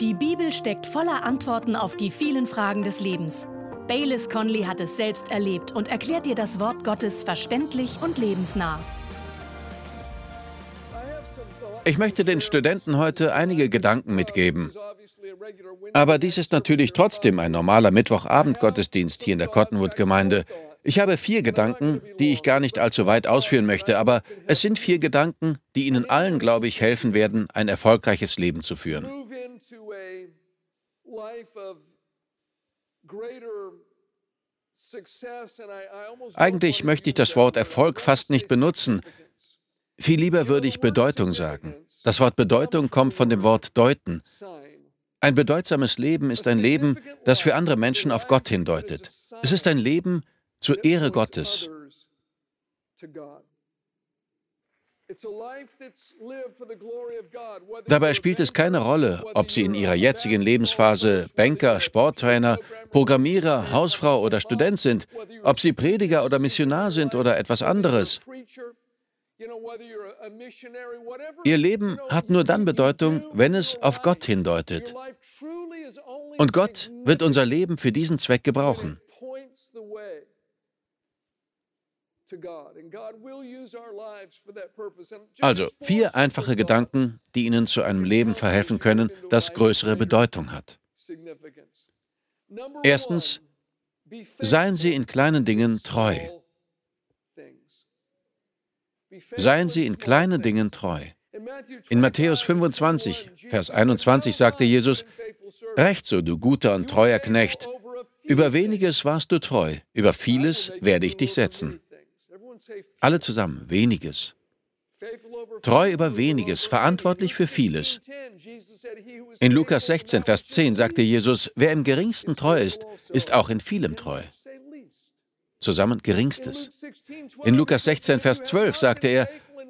Die Bibel steckt voller Antworten auf die vielen Fragen des Lebens. Baylis Conley hat es selbst erlebt und erklärt dir das Wort Gottes verständlich und lebensnah. Ich möchte den Studenten heute einige Gedanken mitgeben. Aber dies ist natürlich trotzdem ein normaler Mittwochabend-Gottesdienst hier in der Cottonwood-Gemeinde. Ich habe vier Gedanken, die ich gar nicht allzu weit ausführen möchte, aber es sind vier Gedanken, die Ihnen allen, glaube ich, helfen werden, ein erfolgreiches Leben zu führen. Eigentlich möchte ich das Wort Erfolg fast nicht benutzen. Viel lieber würde ich Bedeutung sagen. Das Wort Bedeutung kommt von dem Wort deuten. Ein bedeutsames Leben ist ein Leben, das für andere Menschen auf Gott hindeutet. Es ist ein Leben, zur Ehre Gottes. Dabei spielt es keine Rolle, ob Sie in Ihrer jetzigen Lebensphase Banker, Sporttrainer, Programmierer, Hausfrau oder Student sind, ob Sie Prediger oder Missionar sind oder etwas anderes. Ihr Leben hat nur dann Bedeutung, wenn es auf Gott hindeutet. Und Gott wird unser Leben für diesen Zweck gebrauchen. Also vier einfache Gedanken, die Ihnen zu einem Leben verhelfen können, das größere Bedeutung hat. Erstens, seien Sie in kleinen Dingen treu. Seien Sie in kleinen Dingen treu. In Matthäus 25, Vers 21 sagte Jesus, Recht so, du guter und treuer Knecht, über weniges warst du treu, über vieles werde ich dich setzen. Alle zusammen, weniges. Treu über weniges, verantwortlich für vieles. In Lukas 16, Vers 10 sagte Jesus, wer im geringsten treu ist, ist auch in vielem treu. Zusammen geringstes. In Lukas 16, Vers 12 sagte er,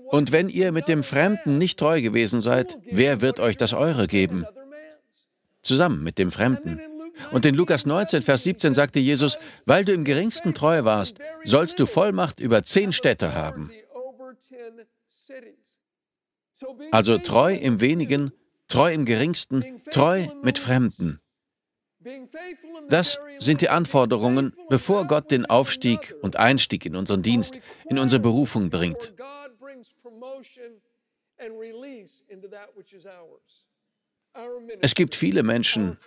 und wenn ihr mit dem Fremden nicht treu gewesen seid, wer wird euch das Eure geben? Zusammen mit dem Fremden. Und in Lukas 19, Vers 17 sagte Jesus, weil du im geringsten treu warst, sollst du Vollmacht über zehn Städte haben. Also treu im wenigen, treu im geringsten, treu mit Fremden. Das sind die Anforderungen, bevor Gott den Aufstieg und Einstieg in unseren Dienst, in unsere Berufung bringt. Es gibt viele Menschen,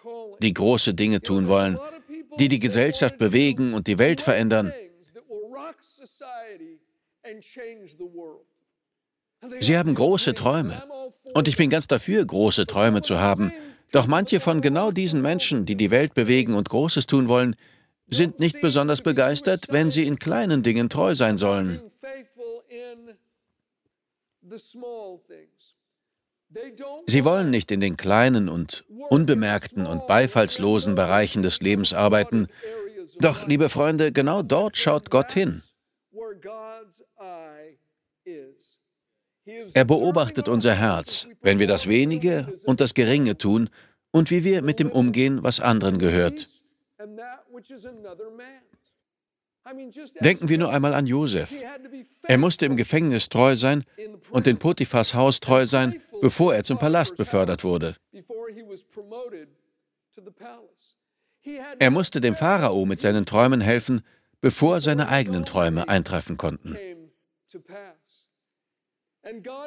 die große Dinge tun wollen, die die Gesellschaft bewegen und die Welt verändern. Sie haben große Träume. Und ich bin ganz dafür, große Träume zu haben. Doch manche von genau diesen Menschen, die die Welt bewegen und Großes tun wollen, sind nicht besonders begeistert, wenn sie in kleinen Dingen treu sein sollen. Sie wollen nicht in den kleinen und unbemerkten und beifallslosen Bereichen des Lebens arbeiten. Doch, liebe Freunde, genau dort schaut Gott hin. Er beobachtet unser Herz, wenn wir das Wenige und das Geringe tun und wie wir mit dem umgehen, was anderen gehört. Denken wir nur einmal an Josef. Er musste im Gefängnis treu sein und in Potiphas Haus treu sein, bevor er zum Palast befördert wurde. Er musste dem Pharao mit seinen Träumen helfen, bevor seine eigenen Träume eintreffen konnten.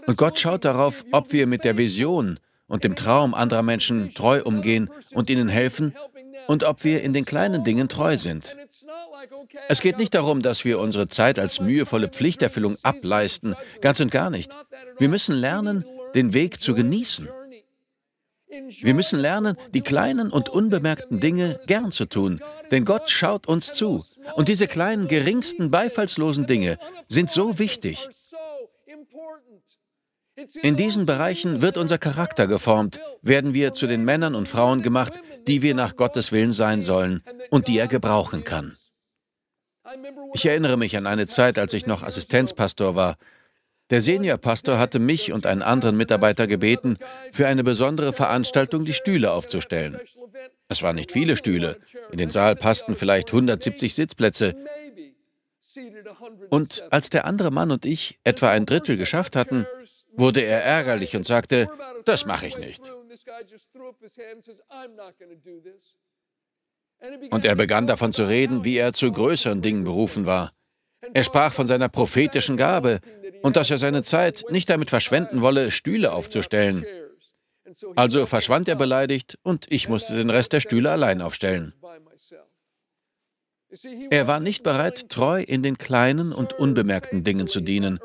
Und Gott schaut darauf, ob wir mit der Vision und dem Traum anderer Menschen treu umgehen und ihnen helfen und ob wir in den kleinen Dingen treu sind. Es geht nicht darum, dass wir unsere Zeit als mühevolle Pflichterfüllung ableisten, ganz und gar nicht. Wir müssen lernen, den Weg zu genießen. Wir müssen lernen, die kleinen und unbemerkten Dinge gern zu tun, denn Gott schaut uns zu. Und diese kleinen, geringsten, beifallslosen Dinge sind so wichtig. In diesen Bereichen wird unser Charakter geformt, werden wir zu den Männern und Frauen gemacht, die wir nach Gottes Willen sein sollen und die er gebrauchen kann. Ich erinnere mich an eine Zeit, als ich noch Assistenzpastor war. Der Seniorpastor hatte mich und einen anderen Mitarbeiter gebeten, für eine besondere Veranstaltung die Stühle aufzustellen. Es waren nicht viele Stühle. In den Saal passten vielleicht 170 Sitzplätze. Und als der andere Mann und ich etwa ein Drittel geschafft hatten, wurde er ärgerlich und sagte, das mache ich nicht. Und er begann davon zu reden, wie er zu größeren Dingen berufen war. Er sprach von seiner prophetischen Gabe und dass er seine Zeit nicht damit verschwenden wolle, Stühle aufzustellen. Also verschwand er beleidigt und ich musste den Rest der Stühle allein aufstellen. Er war nicht bereit, treu in den kleinen und unbemerkten Dingen zu dienen,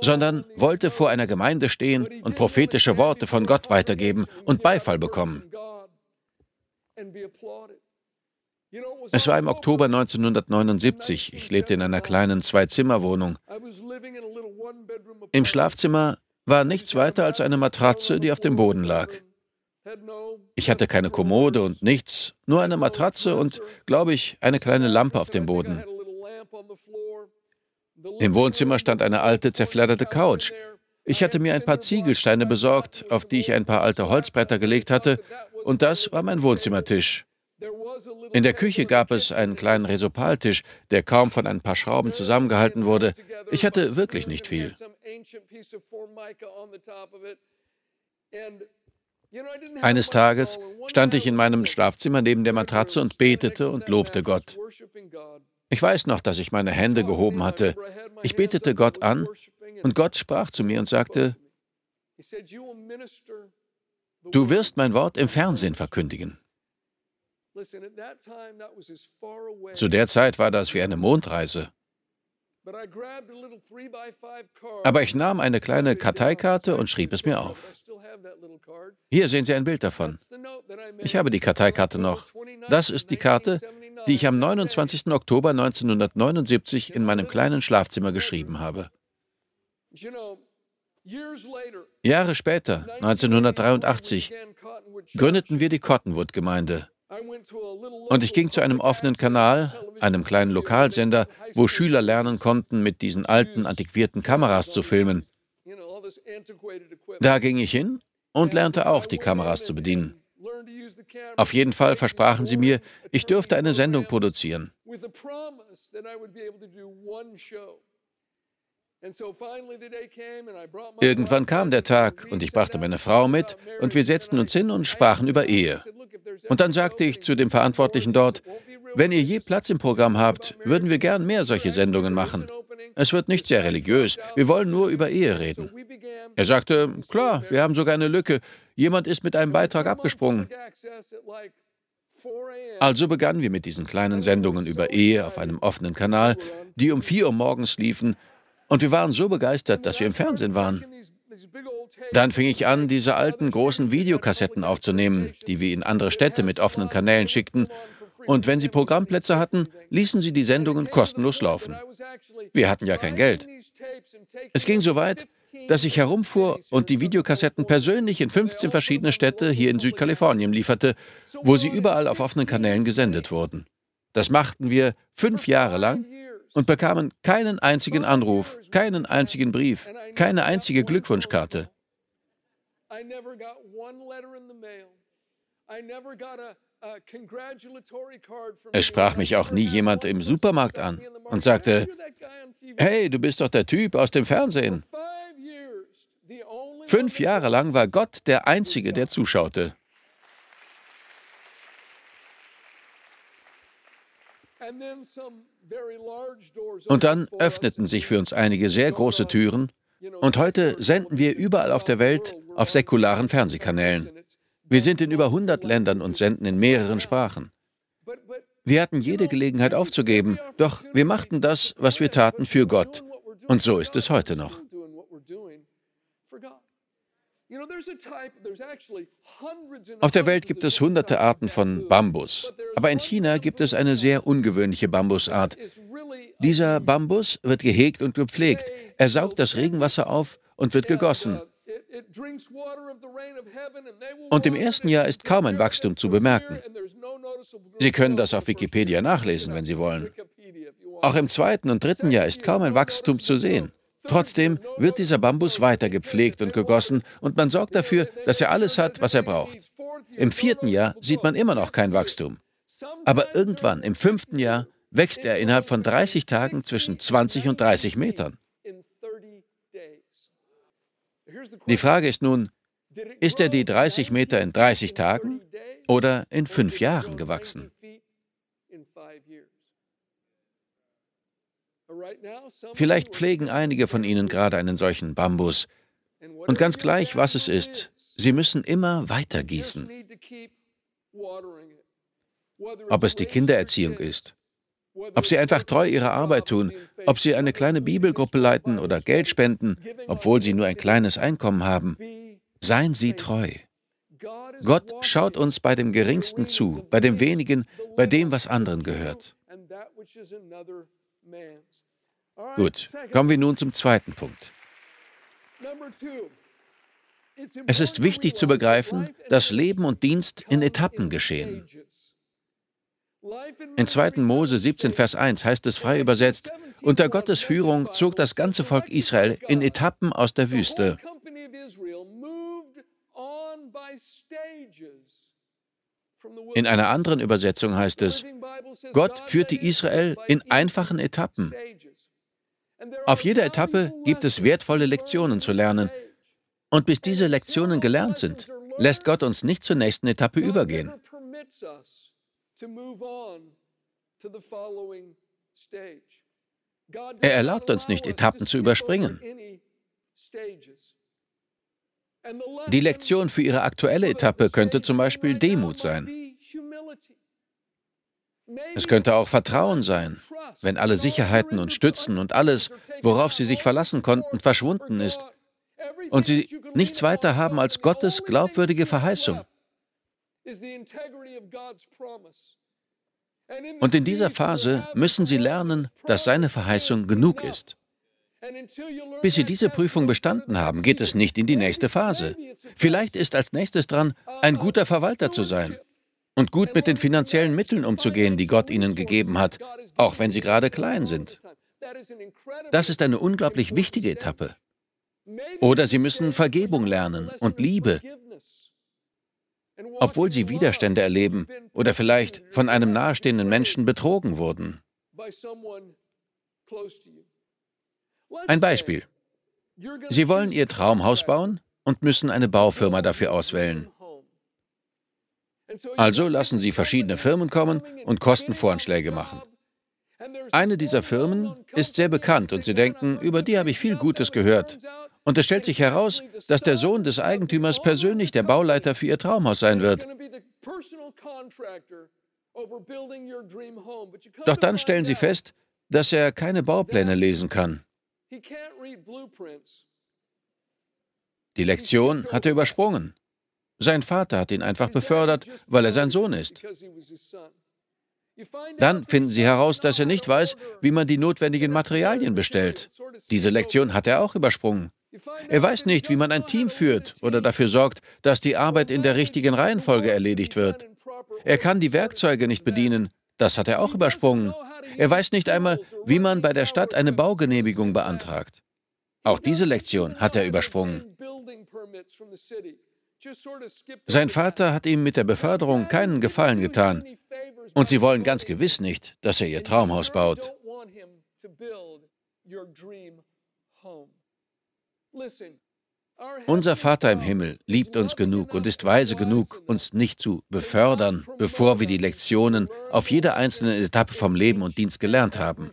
sondern wollte vor einer Gemeinde stehen und prophetische Worte von Gott weitergeben und Beifall bekommen. Es war im Oktober 1979. Ich lebte in einer kleinen Zwei-Zimmer-Wohnung. Im Schlafzimmer war nichts weiter als eine Matratze, die auf dem Boden lag. Ich hatte keine Kommode und nichts, nur eine Matratze und, glaube ich, eine kleine Lampe auf dem Boden. Im Wohnzimmer stand eine alte, zerfledderte Couch. Ich hatte mir ein paar Ziegelsteine besorgt, auf die ich ein paar alte Holzbretter gelegt hatte, und das war mein Wohnzimmertisch. In der Küche gab es einen kleinen Resopaltisch, der kaum von ein paar Schrauben zusammengehalten wurde. Ich hatte wirklich nicht viel. Eines Tages stand ich in meinem Schlafzimmer neben der Matratze und betete und lobte Gott. Ich weiß noch, dass ich meine Hände gehoben hatte. Ich betete Gott an und Gott sprach zu mir und sagte, du wirst mein Wort im Fernsehen verkündigen. Zu der Zeit war das wie eine Mondreise. Aber ich nahm eine kleine Karteikarte und schrieb es mir auf. Hier sehen Sie ein Bild davon. Ich habe die Karteikarte noch. Das ist die Karte, die ich am 29. Oktober 1979 in meinem kleinen Schlafzimmer geschrieben habe. Jahre später, 1983, gründeten wir die Cottonwood-Gemeinde. Und ich ging zu einem offenen Kanal, einem kleinen Lokalsender, wo Schüler lernen konnten, mit diesen alten, antiquierten Kameras zu filmen. Da ging ich hin und lernte auch, die Kameras zu bedienen. Auf jeden Fall versprachen sie mir, ich dürfte eine Sendung produzieren. Irgendwann kam der Tag und ich brachte meine Frau mit und wir setzten uns hin und sprachen über Ehe. Und dann sagte ich zu dem Verantwortlichen dort, wenn ihr je Platz im Programm habt, würden wir gern mehr solche Sendungen machen. Es wird nicht sehr religiös, wir wollen nur über Ehe reden. Er sagte, klar, wir haben sogar eine Lücke, jemand ist mit einem Beitrag abgesprungen. Also begannen wir mit diesen kleinen Sendungen über Ehe auf einem offenen Kanal, die um 4 Uhr morgens liefen und wir waren so begeistert, dass wir im Fernsehen waren. Dann fing ich an, diese alten großen Videokassetten aufzunehmen, die wir in andere Städte mit offenen Kanälen schickten. Und wenn sie Programmplätze hatten, ließen sie die Sendungen kostenlos laufen. Wir hatten ja kein Geld. Es ging so weit, dass ich herumfuhr und die Videokassetten persönlich in 15 verschiedene Städte hier in Südkalifornien lieferte, wo sie überall auf offenen Kanälen gesendet wurden. Das machten wir fünf Jahre lang und bekamen keinen einzigen Anruf, keinen einzigen Brief, keine einzige Glückwunschkarte. Es sprach mich auch nie jemand im Supermarkt an und sagte, hey, du bist doch der Typ aus dem Fernsehen. Fünf Jahre lang war Gott der Einzige, der zuschaute. Und dann öffneten sich für uns einige sehr große Türen und heute senden wir überall auf der Welt auf säkularen Fernsehkanälen. Wir sind in über 100 Ländern und senden in mehreren Sprachen. Wir hatten jede Gelegenheit aufzugeben, doch wir machten das, was wir taten, für Gott. Und so ist es heute noch. Auf der Welt gibt es hunderte Arten von Bambus, aber in China gibt es eine sehr ungewöhnliche Bambusart. Dieser Bambus wird gehegt und gepflegt. Er saugt das Regenwasser auf und wird gegossen. Und im ersten Jahr ist kaum ein Wachstum zu bemerken. Sie können das auf Wikipedia nachlesen, wenn Sie wollen. Auch im zweiten und dritten Jahr ist kaum ein Wachstum zu sehen. Trotzdem wird dieser Bambus weiter gepflegt und gegossen und man sorgt dafür, dass er alles hat, was er braucht. Im vierten Jahr sieht man immer noch kein Wachstum. Aber irgendwann, im fünften Jahr, wächst er innerhalb von 30 Tagen zwischen 20 und 30 Metern. Die Frage ist nun, ist er die 30 Meter in 30 Tagen oder in fünf Jahren gewachsen? Vielleicht pflegen einige von Ihnen gerade einen solchen Bambus. Und ganz gleich, was es ist, Sie müssen immer weiter gießen. Ob es die Kindererziehung ist, ob Sie einfach treu Ihre Arbeit tun, ob Sie eine kleine Bibelgruppe leiten oder Geld spenden, obwohl Sie nur ein kleines Einkommen haben, seien Sie treu. Gott schaut uns bei dem Geringsten zu, bei dem Wenigen, bei dem, was anderen gehört. Gut, kommen wir nun zum zweiten Punkt. Es ist wichtig zu begreifen, dass Leben und Dienst in Etappen geschehen. In 2. Mose 17, Vers 1 heißt es frei übersetzt, unter Gottes Führung zog das ganze Volk Israel in Etappen aus der Wüste. In einer anderen Übersetzung heißt es, Gott führte Israel in einfachen Etappen. Auf jeder Etappe gibt es wertvolle Lektionen zu lernen. Und bis diese Lektionen gelernt sind, lässt Gott uns nicht zur nächsten Etappe übergehen. Er erlaubt uns nicht, Etappen zu überspringen. Die Lektion für Ihre aktuelle Etappe könnte zum Beispiel Demut sein. Es könnte auch Vertrauen sein, wenn alle Sicherheiten und Stützen und alles, worauf Sie sich verlassen konnten, verschwunden ist und Sie nichts weiter haben als Gottes glaubwürdige Verheißung. Und in dieser Phase müssen Sie lernen, dass seine Verheißung genug ist. Bis Sie diese Prüfung bestanden haben, geht es nicht in die nächste Phase. Vielleicht ist als nächstes dran, ein guter Verwalter zu sein und gut mit den finanziellen Mitteln umzugehen, die Gott Ihnen gegeben hat, auch wenn Sie gerade klein sind. Das ist eine unglaublich wichtige Etappe. Oder Sie müssen Vergebung lernen und Liebe obwohl sie Widerstände erleben oder vielleicht von einem nahestehenden Menschen betrogen wurden. Ein Beispiel. Sie wollen Ihr Traumhaus bauen und müssen eine Baufirma dafür auswählen. Also lassen Sie verschiedene Firmen kommen und Kostenvoranschläge machen. Eine dieser Firmen ist sehr bekannt und Sie denken, über die habe ich viel Gutes gehört. Und es stellt sich heraus, dass der Sohn des Eigentümers persönlich der Bauleiter für ihr Traumhaus sein wird. Doch dann stellen sie fest, dass er keine Baupläne lesen kann. Die Lektion hat er übersprungen. Sein Vater hat ihn einfach befördert, weil er sein Sohn ist. Dann finden Sie heraus, dass er nicht weiß, wie man die notwendigen Materialien bestellt. Diese Lektion hat er auch übersprungen. Er weiß nicht, wie man ein Team führt oder dafür sorgt, dass die Arbeit in der richtigen Reihenfolge erledigt wird. Er kann die Werkzeuge nicht bedienen. Das hat er auch übersprungen. Er weiß nicht einmal, wie man bei der Stadt eine Baugenehmigung beantragt. Auch diese Lektion hat er übersprungen. Sein Vater hat ihm mit der Beförderung keinen Gefallen getan. Und sie wollen ganz gewiss nicht, dass er ihr Traumhaus baut. Unser Vater im Himmel liebt uns genug und ist weise genug, uns nicht zu befördern, bevor wir die Lektionen auf jeder einzelnen Etappe vom Leben und Dienst gelernt haben.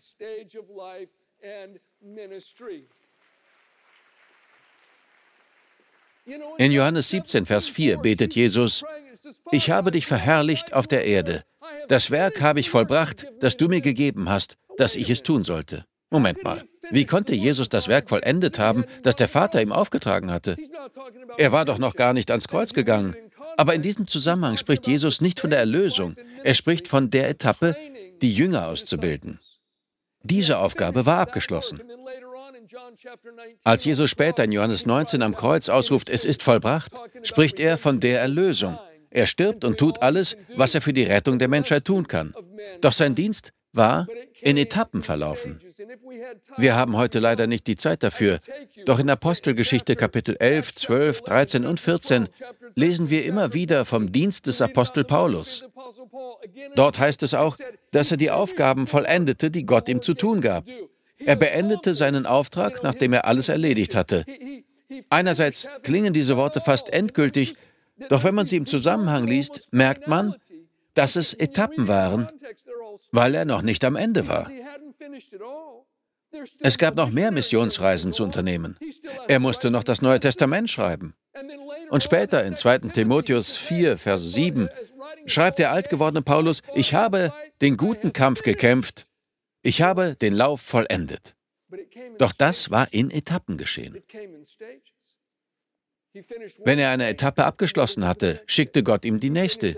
In Johannes 17, Vers 4 betet Jesus, Ich habe dich verherrlicht auf der Erde. Das Werk habe ich vollbracht, das du mir gegeben hast, dass ich es tun sollte. Moment mal. Wie konnte Jesus das Werk vollendet haben, das der Vater ihm aufgetragen hatte? Er war doch noch gar nicht ans Kreuz gegangen. Aber in diesem Zusammenhang spricht Jesus nicht von der Erlösung. Er spricht von der Etappe, die Jünger auszubilden. Diese Aufgabe war abgeschlossen. Als Jesus später in Johannes 19 am Kreuz ausruft, es ist vollbracht, spricht er von der Erlösung. Er stirbt und tut alles, was er für die Rettung der Menschheit tun kann. Doch sein Dienst war in Etappen verlaufen. Wir haben heute leider nicht die Zeit dafür, doch in Apostelgeschichte Kapitel 11, 12, 13 und 14 lesen wir immer wieder vom Dienst des Apostel Paulus. Dort heißt es auch, dass er die Aufgaben vollendete, die Gott ihm zu tun gab. Er beendete seinen Auftrag, nachdem er alles erledigt hatte. Einerseits klingen diese Worte fast endgültig, doch wenn man sie im Zusammenhang liest, merkt man, dass es Etappen waren, weil er noch nicht am Ende war. Es gab noch mehr Missionsreisen zu unternehmen. Er musste noch das Neue Testament schreiben. Und später in 2. Timotheus 4, Vers 7 schreibt der altgewordene Paulus, ich habe den guten Kampf gekämpft, ich habe den Lauf vollendet. Doch das war in Etappen geschehen. Wenn er eine Etappe abgeschlossen hatte, schickte Gott ihm die nächste.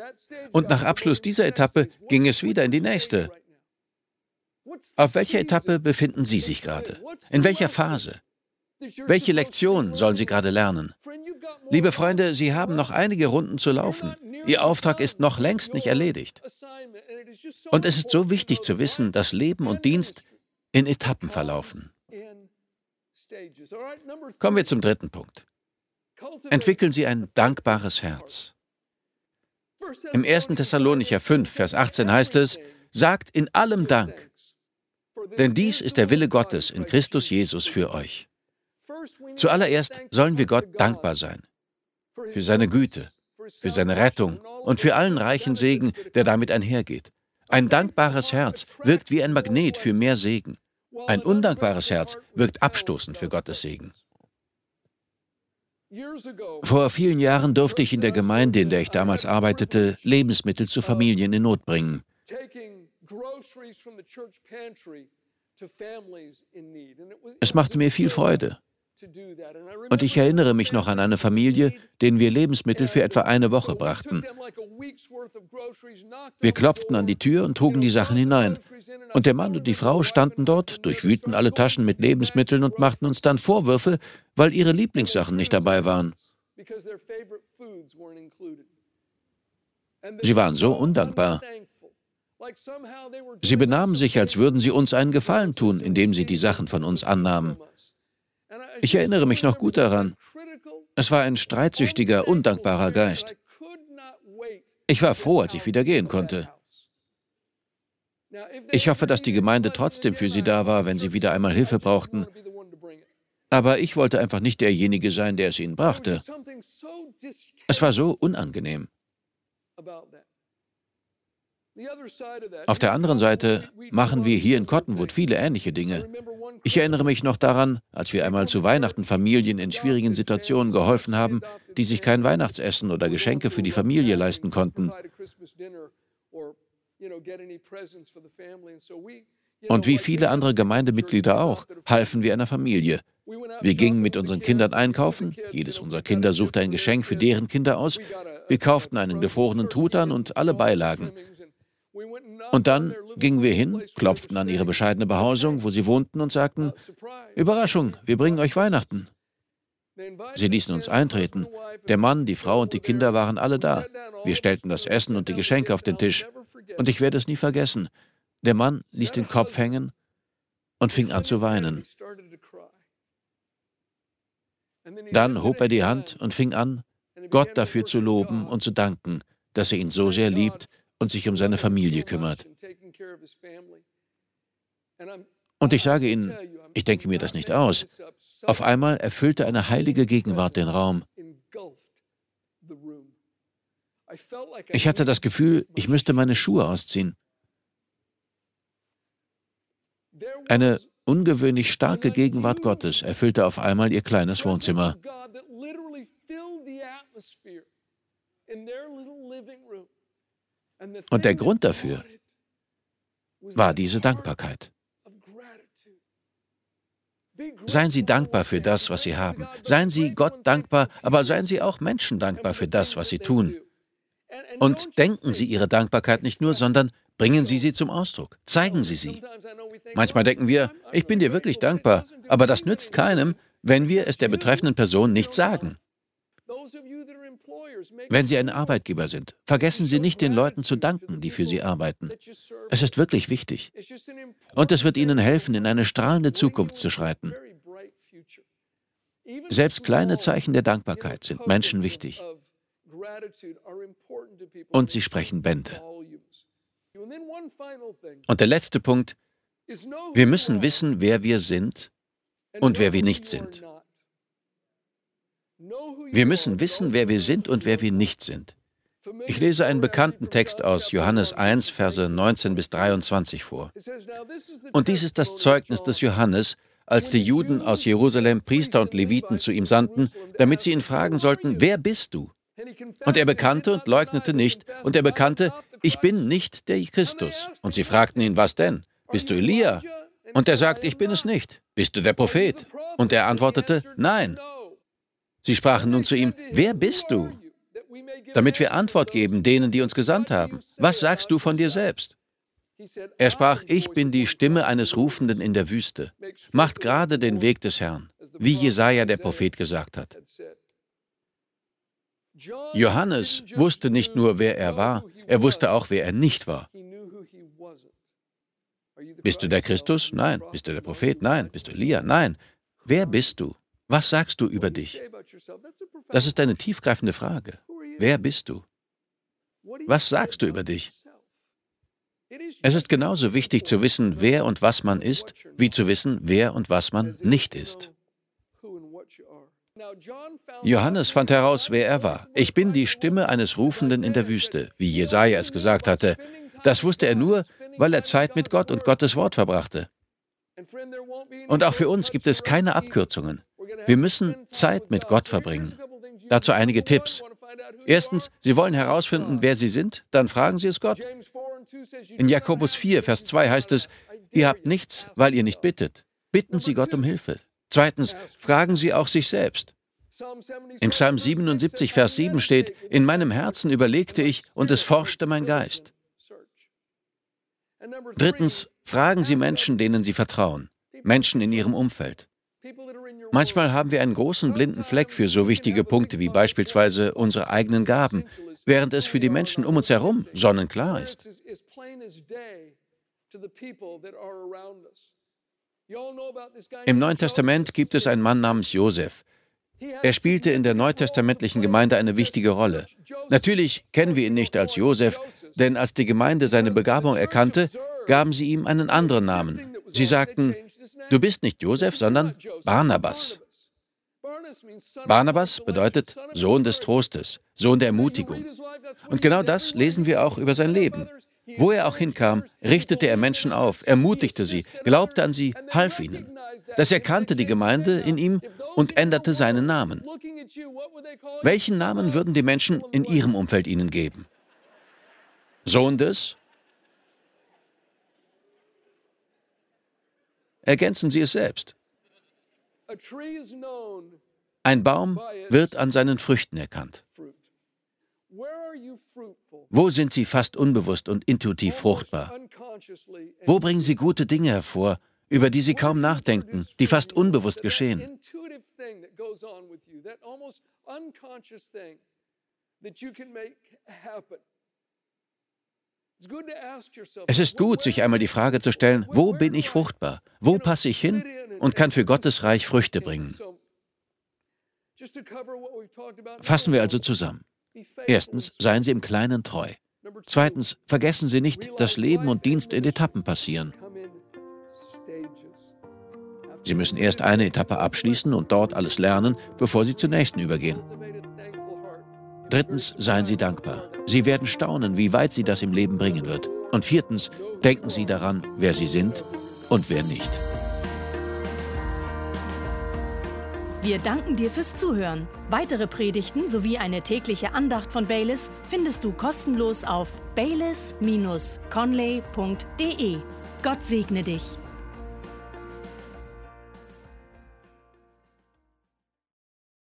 Und nach Abschluss dieser Etappe ging es wieder in die nächste. Auf welcher Etappe befinden Sie sich gerade? In welcher Phase? Welche Lektion sollen Sie gerade lernen? Liebe Freunde, Sie haben noch einige Runden zu laufen. Ihr Auftrag ist noch längst nicht erledigt. Und es ist so wichtig zu wissen, dass Leben und Dienst in Etappen verlaufen. Kommen wir zum dritten Punkt. Entwickeln Sie ein dankbares Herz. Im 1. Thessalonicher 5, Vers 18 heißt es, sagt in allem Dank, denn dies ist der Wille Gottes in Christus Jesus für euch. Zuallererst sollen wir Gott dankbar sein für seine Güte, für seine Rettung und für allen reichen Segen, der damit einhergeht. Ein dankbares Herz wirkt wie ein Magnet für mehr Segen. Ein undankbares Herz wirkt abstoßend für Gottes Segen. Vor vielen Jahren durfte ich in der Gemeinde, in der ich damals arbeitete, Lebensmittel zu Familien in Not bringen. Es machte mir viel Freude. Und ich erinnere mich noch an eine Familie, denen wir Lebensmittel für etwa eine Woche brachten. Wir klopften an die Tür und trugen die Sachen hinein. Und der Mann und die Frau standen dort, durchwühlten alle Taschen mit Lebensmitteln und machten uns dann Vorwürfe, weil ihre Lieblingssachen nicht dabei waren. Sie waren so undankbar. Sie benahmen sich, als würden sie uns einen Gefallen tun, indem sie die Sachen von uns annahmen. Ich erinnere mich noch gut daran. Es war ein streitsüchtiger, undankbarer Geist. Ich war froh, als ich wieder gehen konnte. Ich hoffe, dass die Gemeinde trotzdem für sie da war, wenn sie wieder einmal Hilfe brauchten. Aber ich wollte einfach nicht derjenige sein, der es ihnen brachte. Es war so unangenehm. Auf der anderen Seite machen wir hier in Cottonwood viele ähnliche Dinge. Ich erinnere mich noch daran, als wir einmal zu Weihnachten Familien in schwierigen Situationen geholfen haben, die sich kein Weihnachtsessen oder Geschenke für die Familie leisten konnten. Und wie viele andere Gemeindemitglieder auch, halfen wir einer Familie. Wir gingen mit unseren Kindern einkaufen, jedes unserer Kinder suchte ein Geschenk für deren Kinder aus, wir kauften einen gefrorenen Truthahn und alle Beilagen. Und dann gingen wir hin, klopften an ihre bescheidene Behausung, wo sie wohnten, und sagten, Überraschung, wir bringen euch Weihnachten. Sie ließen uns eintreten. Der Mann, die Frau und die Kinder waren alle da. Wir stellten das Essen und die Geschenke auf den Tisch. Und ich werde es nie vergessen. Der Mann ließ den Kopf hängen und fing an zu weinen. Dann hob er die Hand und fing an, Gott dafür zu loben und zu danken, dass er ihn so sehr liebt und sich um seine Familie kümmert. Und ich sage Ihnen, ich denke mir das nicht aus. Auf einmal erfüllte eine heilige Gegenwart den Raum. Ich hatte das Gefühl, ich müsste meine Schuhe ausziehen. Eine ungewöhnlich starke Gegenwart Gottes erfüllte auf einmal ihr kleines Wohnzimmer. Und der Grund dafür war diese Dankbarkeit. Seien Sie dankbar für das, was Sie haben. Seien Sie Gott dankbar, aber seien Sie auch Menschen dankbar für das, was Sie tun. Und denken Sie Ihre Dankbarkeit nicht nur, sondern bringen Sie sie zum Ausdruck. Zeigen Sie sie. Manchmal denken wir, ich bin dir wirklich dankbar, aber das nützt keinem, wenn wir es der betreffenden Person nicht sagen. Wenn Sie ein Arbeitgeber sind, vergessen Sie nicht, den Leuten zu danken, die für Sie arbeiten. Es ist wirklich wichtig. Und es wird Ihnen helfen, in eine strahlende Zukunft zu schreiten. Selbst kleine Zeichen der Dankbarkeit sind Menschen wichtig. Und sie sprechen Bände. Und der letzte Punkt, wir müssen wissen, wer wir sind und wer wir nicht sind. Wir müssen wissen, wer wir sind und wer wir nicht sind. Ich lese einen bekannten Text aus Johannes 1, Verse 19 bis 23 vor. Und dies ist das Zeugnis des Johannes, als die Juden aus Jerusalem Priester und Leviten zu ihm sandten, damit sie ihn fragen sollten, wer bist du? Und er bekannte und leugnete nicht, und er bekannte, ich bin nicht der Christus. Und sie fragten ihn, was denn? Bist du Elia? Und er sagt, ich bin es nicht. Bist du der Prophet? Und er antwortete, nein. Sie sprachen nun zu ihm, wer bist du? Damit wir Antwort geben denen, die uns gesandt haben. Was sagst du von dir selbst? Er sprach, ich bin die Stimme eines Rufenden in der Wüste. Macht gerade den Weg des Herrn, wie Jesaja der Prophet gesagt hat. Johannes wusste nicht nur, wer er war, er wusste auch, wer er nicht war. Bist du der Christus? Nein. Bist du der Prophet? Nein. Bist du Elia? Nein. Wer bist du? Was sagst du über dich? Das ist eine tiefgreifende Frage. Wer bist du? Was sagst du über dich? Es ist genauso wichtig zu wissen, wer und was man ist, wie zu wissen, wer und was man nicht ist. Johannes fand heraus, wer er war. Ich bin die Stimme eines Rufenden in der Wüste, wie Jesaja es gesagt hatte. Das wusste er nur, weil er Zeit mit Gott und Gottes Wort verbrachte. Und auch für uns gibt es keine Abkürzungen. Wir müssen Zeit mit Gott verbringen. Dazu einige Tipps. Erstens, Sie wollen herausfinden, wer Sie sind? Dann fragen Sie es Gott. In Jakobus 4, Vers 2 heißt es, ihr habt nichts, weil ihr nicht bittet. Bitten Sie Gott um Hilfe. Zweitens, fragen Sie auch sich selbst. Im Psalm 77, Vers 7 steht, in meinem Herzen überlegte ich und es forschte mein Geist. Drittens, fragen Sie Menschen, denen Sie vertrauen, Menschen in Ihrem Umfeld. Manchmal haben wir einen großen blinden Fleck für so wichtige Punkte wie beispielsweise unsere eigenen Gaben, während es für die Menschen um uns herum sonnenklar ist. Im Neuen Testament gibt es einen Mann namens Josef. Er spielte in der neutestamentlichen Gemeinde eine wichtige Rolle. Natürlich kennen wir ihn nicht als Josef, denn als die Gemeinde seine Begabung erkannte, gaben sie ihm einen anderen Namen. Sie sagten, du bist nicht Josef, sondern Barnabas. Barnabas bedeutet Sohn des Trostes, Sohn der Ermutigung. Und genau das lesen wir auch über sein Leben. Wo er auch hinkam, richtete er Menschen auf, ermutigte sie, glaubte an sie, half ihnen. Das erkannte die Gemeinde in ihm und änderte seinen Namen. Welchen Namen würden die Menschen in ihrem Umfeld ihnen geben? Sohn des? Ergänzen Sie es selbst. Ein Baum wird an seinen Früchten erkannt. Wo sind Sie fast unbewusst und intuitiv fruchtbar? Wo bringen Sie gute Dinge hervor, über die Sie kaum nachdenken, die fast unbewusst geschehen? Es ist gut, sich einmal die Frage zu stellen, wo bin ich fruchtbar? Wo passe ich hin und kann für Gottes Reich Früchte bringen? Fassen wir also zusammen. Erstens, seien Sie im Kleinen treu. Zweitens, vergessen Sie nicht, dass Leben und Dienst in Etappen passieren. Sie müssen erst eine Etappe abschließen und dort alles lernen, bevor Sie zur nächsten übergehen. Drittens, seien Sie dankbar. Sie werden staunen, wie weit Sie das im Leben bringen wird. Und viertens, denken Sie daran, wer Sie sind und wer nicht. Wir danken dir fürs Zuhören. Weitere Predigten sowie eine tägliche Andacht von Baylis findest du kostenlos auf baylis-conley.de. Gott segne dich.